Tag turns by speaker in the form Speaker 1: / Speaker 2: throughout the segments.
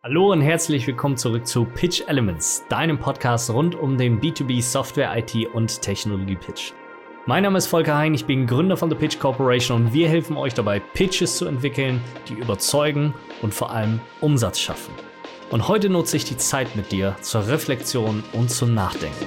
Speaker 1: Hallo und herzlich willkommen zurück zu Pitch Elements, deinem Podcast rund um den B2B Software, IT und Technologie Pitch. Mein Name ist Volker Hein, ich bin Gründer von The Pitch Corporation und wir helfen euch dabei, Pitches zu entwickeln, die überzeugen und vor allem Umsatz schaffen. Und heute nutze ich die Zeit mit dir zur Reflexion und zum Nachdenken.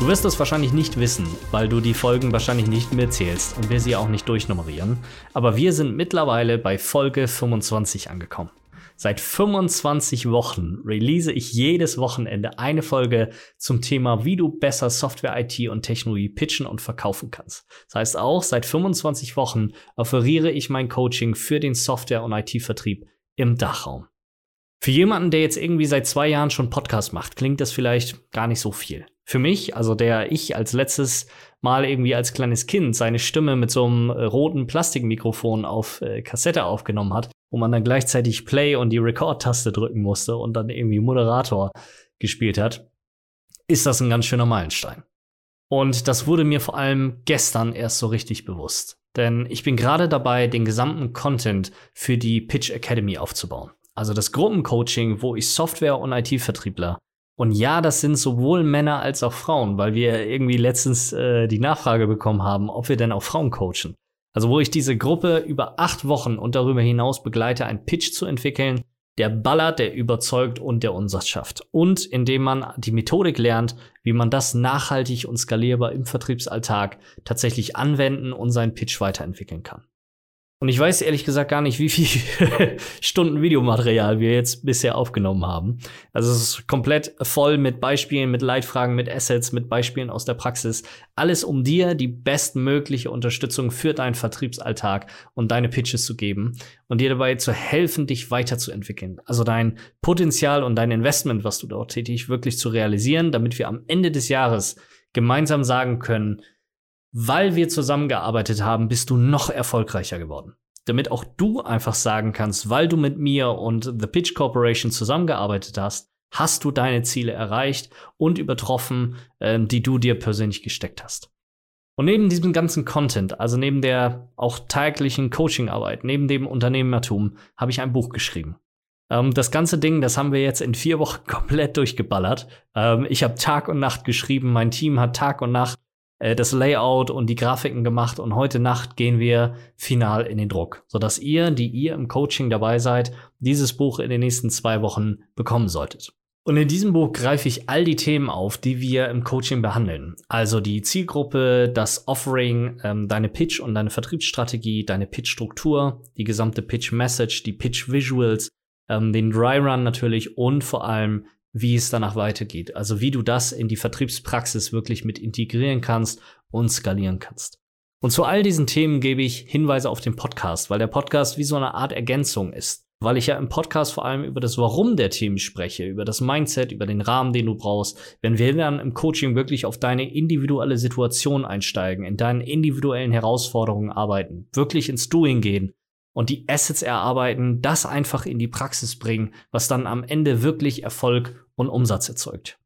Speaker 1: Du wirst es wahrscheinlich nicht wissen, weil du die Folgen wahrscheinlich nicht mehr zählst und wir sie auch nicht durchnummerieren. Aber wir sind mittlerweile bei Folge 25 angekommen. Seit 25 Wochen release ich jedes Wochenende eine Folge zum Thema, wie du besser Software, IT und Technologie pitchen und verkaufen kannst. Das heißt auch, seit 25 Wochen offeriere ich mein Coaching für den Software- und IT-Vertrieb im Dachraum. Für jemanden, der jetzt irgendwie seit zwei Jahren schon Podcast macht, klingt das vielleicht gar nicht so viel für mich, also der ich als letztes Mal irgendwie als kleines Kind seine Stimme mit so einem äh, roten Plastikmikrofon auf äh, Kassette aufgenommen hat, wo man dann gleichzeitig Play und die Record-Taste drücken musste und dann irgendwie Moderator gespielt hat, ist das ein ganz schöner Meilenstein. Und das wurde mir vor allem gestern erst so richtig bewusst. Denn ich bin gerade dabei, den gesamten Content für die Pitch Academy aufzubauen. Also das Gruppencoaching, wo ich Software- und IT-Vertriebler und ja, das sind sowohl Männer als auch Frauen, weil wir irgendwie letztens äh, die Nachfrage bekommen haben, ob wir denn auch Frauen coachen. Also wo ich diese Gruppe über acht Wochen und darüber hinaus begleite, einen Pitch zu entwickeln, der ballert, der überzeugt und der Umsatz schafft. Und indem man die Methodik lernt, wie man das nachhaltig und skalierbar im Vertriebsalltag tatsächlich anwenden und seinen Pitch weiterentwickeln kann. Und ich weiß ehrlich gesagt gar nicht, wie viele Stunden Videomaterial wir jetzt bisher aufgenommen haben. Also es ist komplett voll mit Beispielen, mit Leitfragen, mit Assets, mit Beispielen aus der Praxis. Alles, um dir die bestmögliche Unterstützung für deinen Vertriebsalltag und deine Pitches zu geben und dir dabei zu helfen, dich weiterzuentwickeln. Also dein Potenzial und dein Investment, was du dort tätig, wirklich zu realisieren, damit wir am Ende des Jahres gemeinsam sagen können, weil wir zusammengearbeitet haben, bist du noch erfolgreicher geworden. Damit auch du einfach sagen kannst, weil du mit mir und The Pitch Corporation zusammengearbeitet hast, hast du deine Ziele erreicht und übertroffen, äh, die du dir persönlich gesteckt hast. Und neben diesem ganzen Content, also neben der auch täglichen Coachingarbeit, neben dem Unternehmertum, habe ich ein Buch geschrieben. Ähm, das ganze Ding, das haben wir jetzt in vier Wochen komplett durchgeballert. Ähm, ich habe Tag und Nacht geschrieben, mein Team hat Tag und Nacht äh, das Layout und die Grafiken gemacht und heute Nacht gehen wir final in den Druck, sodass ihr, die ihr im Coaching dabei seid, dieses Buch in den nächsten zwei Wochen bekommen solltet. Und in diesem Buch greife ich all die Themen auf, die wir im Coaching behandeln. Also die Zielgruppe, das Offering, ähm, deine Pitch und deine Vertriebsstrategie, deine Pitch-Struktur, die gesamte Pitch-Message, die Pitch-Visuals, ähm, den Dry Run natürlich und vor allem wie es danach weitergeht. Also wie du das in die Vertriebspraxis wirklich mit integrieren kannst und skalieren kannst. Und zu all diesen Themen gebe ich Hinweise auf den Podcast, weil der Podcast wie so eine Art Ergänzung ist. Weil ich ja im Podcast vor allem über das Warum der Themen spreche, über das Mindset, über den Rahmen, den du brauchst. Wenn wir dann im Coaching wirklich auf deine individuelle Situation einsteigen, in deinen individuellen Herausforderungen arbeiten, wirklich ins Doing gehen, und die Assets erarbeiten, das einfach in die Praxis bringen, was dann am Ende wirklich Erfolg und Umsatz erzeugt.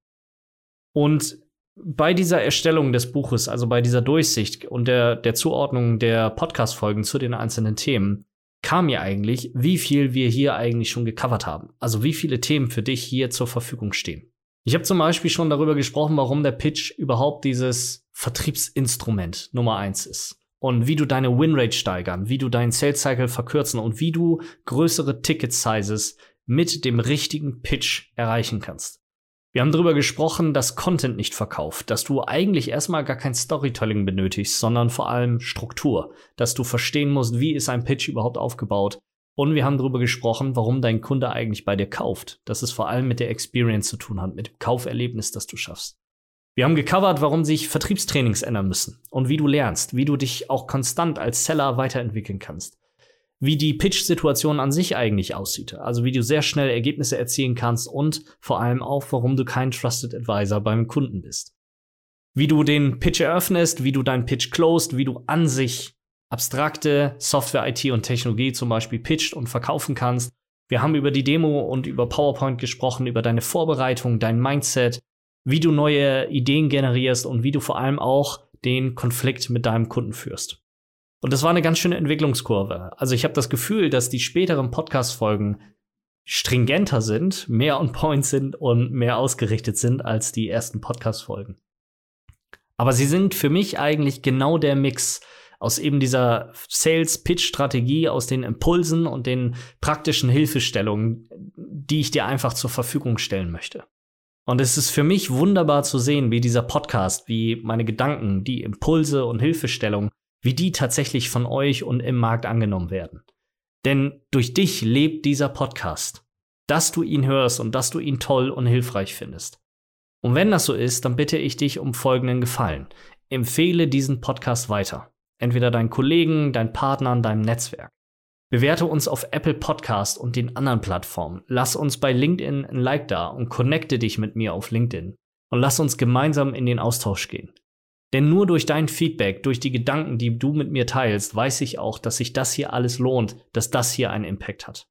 Speaker 1: Und bei dieser Erstellung des Buches, also bei dieser Durchsicht und der, der Zuordnung der Podcast-Folgen zu den einzelnen Themen, kam mir eigentlich, wie viel wir hier eigentlich schon gecovert haben. Also wie viele Themen für dich hier zur Verfügung stehen. Ich habe zum Beispiel schon darüber gesprochen, warum der Pitch überhaupt dieses Vertriebsinstrument Nummer eins ist und wie du deine Winrate steigern, wie du deinen Sales Cycle verkürzen und wie du größere Ticket Sizes mit dem richtigen Pitch erreichen kannst. Wir haben darüber gesprochen, dass Content nicht verkauft, dass du eigentlich erstmal gar kein Storytelling benötigst, sondern vor allem Struktur, dass du verstehen musst, wie ist ein Pitch überhaupt aufgebaut. Und wir haben darüber gesprochen, warum dein Kunde eigentlich bei dir kauft, dass es vor allem mit der Experience zu tun hat, mit dem Kauferlebnis, das du schaffst. Wir haben gecovert, warum sich Vertriebstrainings ändern müssen und wie du lernst, wie du dich auch konstant als Seller weiterentwickeln kannst. Wie die Pitch-Situation an sich eigentlich aussieht, also wie du sehr schnell Ergebnisse erzielen kannst und vor allem auch, warum du kein Trusted Advisor beim Kunden bist. Wie du den Pitch eröffnest, wie du deinen Pitch closed, wie du an sich abstrakte Software, IT und Technologie zum Beispiel pitcht und verkaufen kannst. Wir haben über die Demo und über PowerPoint gesprochen, über deine Vorbereitung, dein Mindset, wie du neue Ideen generierst und wie du vor allem auch den Konflikt mit deinem Kunden führst. Und das war eine ganz schöne Entwicklungskurve. Also ich habe das Gefühl, dass die späteren Podcast-Folgen stringenter sind, mehr on point sind und mehr ausgerichtet sind als die ersten Podcast-Folgen. Aber sie sind für mich eigentlich genau der Mix aus eben dieser Sales-Pitch-Strategie, aus den Impulsen und den praktischen Hilfestellungen, die ich dir einfach zur Verfügung stellen möchte. Und es ist für mich wunderbar zu sehen, wie dieser Podcast, wie meine Gedanken, die Impulse und Hilfestellungen, wie die tatsächlich von euch und im Markt angenommen werden. Denn durch dich lebt dieser Podcast, dass du ihn hörst und dass du ihn toll und hilfreich findest. Und wenn das so ist, dann bitte ich dich um folgenden Gefallen. Empfehle diesen Podcast weiter. Entweder deinen Kollegen, deinen Partnern, deinem Netzwerk. Bewerte uns auf Apple Podcast und den anderen Plattformen. Lass uns bei LinkedIn ein Like da und connecte dich mit mir auf LinkedIn. Und lass uns gemeinsam in den Austausch gehen. Denn nur durch dein Feedback, durch die Gedanken, die du mit mir teilst, weiß ich auch, dass sich das hier alles lohnt, dass das hier einen Impact hat.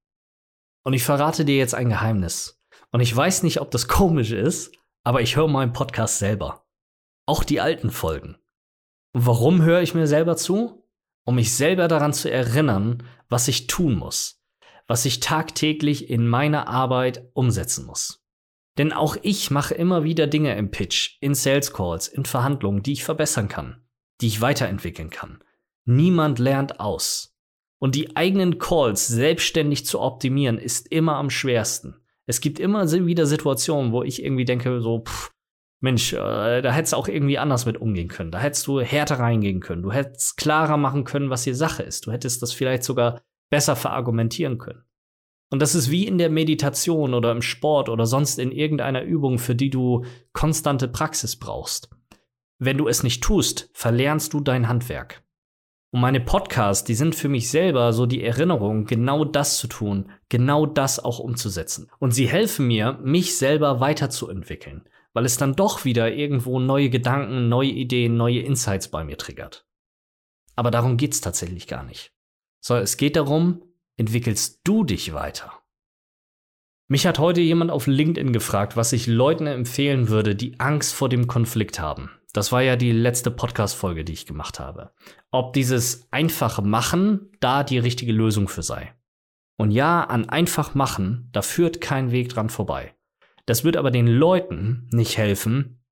Speaker 1: Und ich verrate dir jetzt ein Geheimnis. Und ich weiß nicht, ob das komisch ist, aber ich höre meinen Podcast selber. Auch die alten Folgen. Warum höre ich mir selber zu? Um mich selber daran zu erinnern, was ich tun muss, was ich tagtäglich in meiner Arbeit umsetzen muss. Denn auch ich mache immer wieder Dinge im Pitch, in Sales Calls, in Verhandlungen, die ich verbessern kann, die ich weiterentwickeln kann. Niemand lernt aus. Und die eigenen Calls selbstständig zu optimieren, ist immer am schwersten. Es gibt immer wieder Situationen, wo ich irgendwie denke, so, pff, Mensch, äh, da hättest du auch irgendwie anders mit umgehen können. Da hättest du härter reingehen können. Du hättest klarer machen können, was hier Sache ist. Du hättest das vielleicht sogar besser verargumentieren können. Und das ist wie in der Meditation oder im Sport oder sonst in irgendeiner Übung, für die du konstante Praxis brauchst. Wenn du es nicht tust, verlernst du dein Handwerk. Und meine Podcasts, die sind für mich selber so die Erinnerung, genau das zu tun, genau das auch umzusetzen. Und sie helfen mir, mich selber weiterzuentwickeln weil es dann doch wieder irgendwo neue Gedanken, neue Ideen, neue Insights bei mir triggert. Aber darum geht's tatsächlich gar nicht. Sondern es geht darum, entwickelst du dich weiter? Mich hat heute jemand auf LinkedIn gefragt, was ich Leuten empfehlen würde, die Angst vor dem Konflikt haben. Das war ja die letzte Podcast-Folge, die ich gemacht habe. Ob dieses einfache Machen da die richtige Lösung für sei. Und ja, an einfach machen, da führt kein Weg dran vorbei. Das wird aber den Leuten nicht helfen,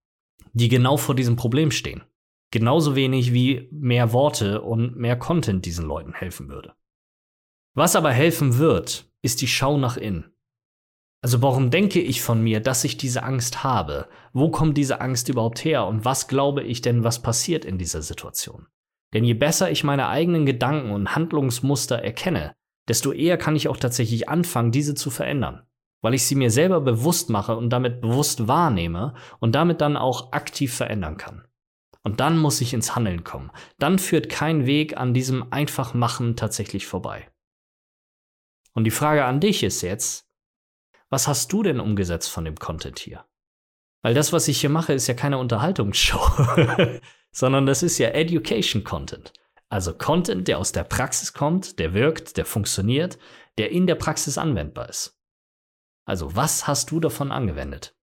Speaker 1: die genau vor diesem Problem stehen. Genauso wenig wie mehr Worte und mehr Content diesen Leuten helfen würde. Was aber helfen wird, ist die Schau nach innen. Also warum denke ich von mir, dass ich diese Angst habe? Wo kommt diese Angst überhaupt her? Und was glaube ich denn, was passiert in dieser Situation? Denn je besser ich meine eigenen Gedanken und Handlungsmuster erkenne, desto eher kann ich auch tatsächlich anfangen, diese zu verändern weil ich sie mir selber bewusst mache und damit bewusst wahrnehme und damit dann auch aktiv verändern kann. Und dann muss ich ins Handeln kommen. Dann führt kein Weg an diesem Einfachmachen tatsächlich vorbei. Und die Frage an dich ist jetzt, was hast du denn umgesetzt von dem Content hier? Weil das, was ich hier mache, ist ja keine Unterhaltungsshow, sondern das ist ja Education Content. Also Content, der aus der Praxis kommt, der wirkt, der funktioniert, der in der Praxis anwendbar ist. Also was hast du davon angewendet?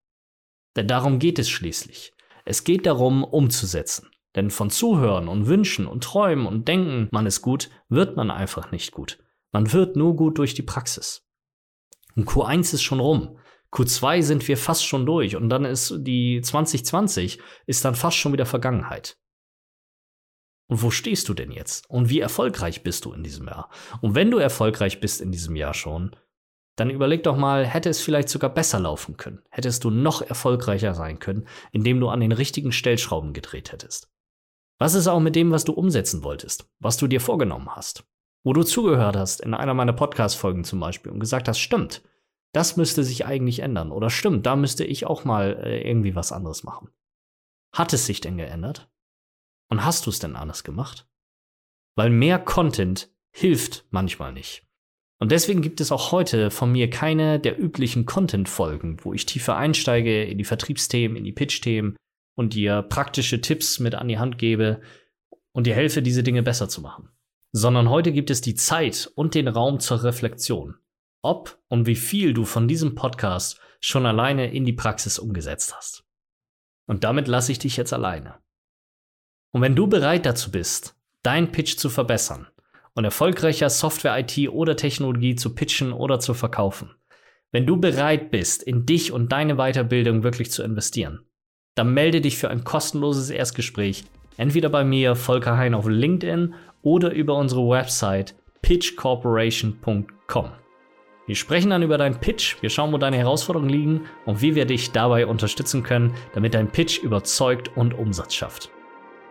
Speaker 1: Denn darum geht es schließlich. Es geht darum, umzusetzen. Denn von Zuhören und Wünschen und Träumen und Denken, man ist gut, wird man einfach nicht gut. Man wird nur gut durch die Praxis. Und Q1 ist schon rum. Q2 sind wir fast schon durch und dann ist die 2020 ist dann fast schon wieder Vergangenheit. Und wo stehst du denn jetzt? Und wie erfolgreich bist du in diesem Jahr? Und wenn du erfolgreich bist in diesem Jahr schon, dann überleg doch mal, hätte es vielleicht sogar besser laufen können? Hättest du noch erfolgreicher sein können, indem du an den richtigen Stellschrauben gedreht hättest? Was ist auch mit dem, was du umsetzen wolltest, was du dir vorgenommen hast? Wo du zugehört hast in einer meiner Podcast-Folgen zum Beispiel und gesagt hast, stimmt, das müsste sich eigentlich ändern oder stimmt, da müsste ich auch mal äh, irgendwie was anderes machen. Hat es sich denn geändert? Und hast du es denn anders gemacht? Weil mehr Content hilft manchmal nicht. Und deswegen gibt es auch heute von mir keine der üblichen Content-Folgen, wo ich tiefer einsteige in die Vertriebsthemen, in die Pitch-Themen und dir praktische Tipps mit an die Hand gebe und dir helfe, diese Dinge besser zu machen. Sondern heute gibt es die Zeit und den Raum zur Reflexion. Ob und wie viel du von diesem Podcast schon alleine in die Praxis umgesetzt hast. Und damit lasse ich dich jetzt alleine. Und wenn du bereit dazu bist, deinen Pitch zu verbessern und erfolgreicher Software, IT oder Technologie zu pitchen oder zu verkaufen, wenn du bereit bist, in dich und deine Weiterbildung wirklich zu investieren, dann melde dich für ein kostenloses Erstgespräch, entweder bei mir, Volker Hein auf LinkedIn oder über unsere Website pitchcorporation.com. Wir sprechen dann über deinen Pitch, wir schauen, wo deine Herausforderungen liegen und wie wir dich dabei unterstützen können, damit dein Pitch überzeugt und Umsatz schafft.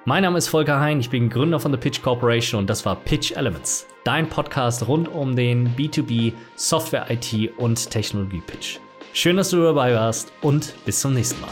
Speaker 1: Mein Name ist Volker Hein, ich bin Gründer von The Pitch Corporation und das war Pitch Elements, dein Podcast rund um den B2B Software IT und Technologie Pitch. Schön, dass du dabei warst und bis zum nächsten Mal.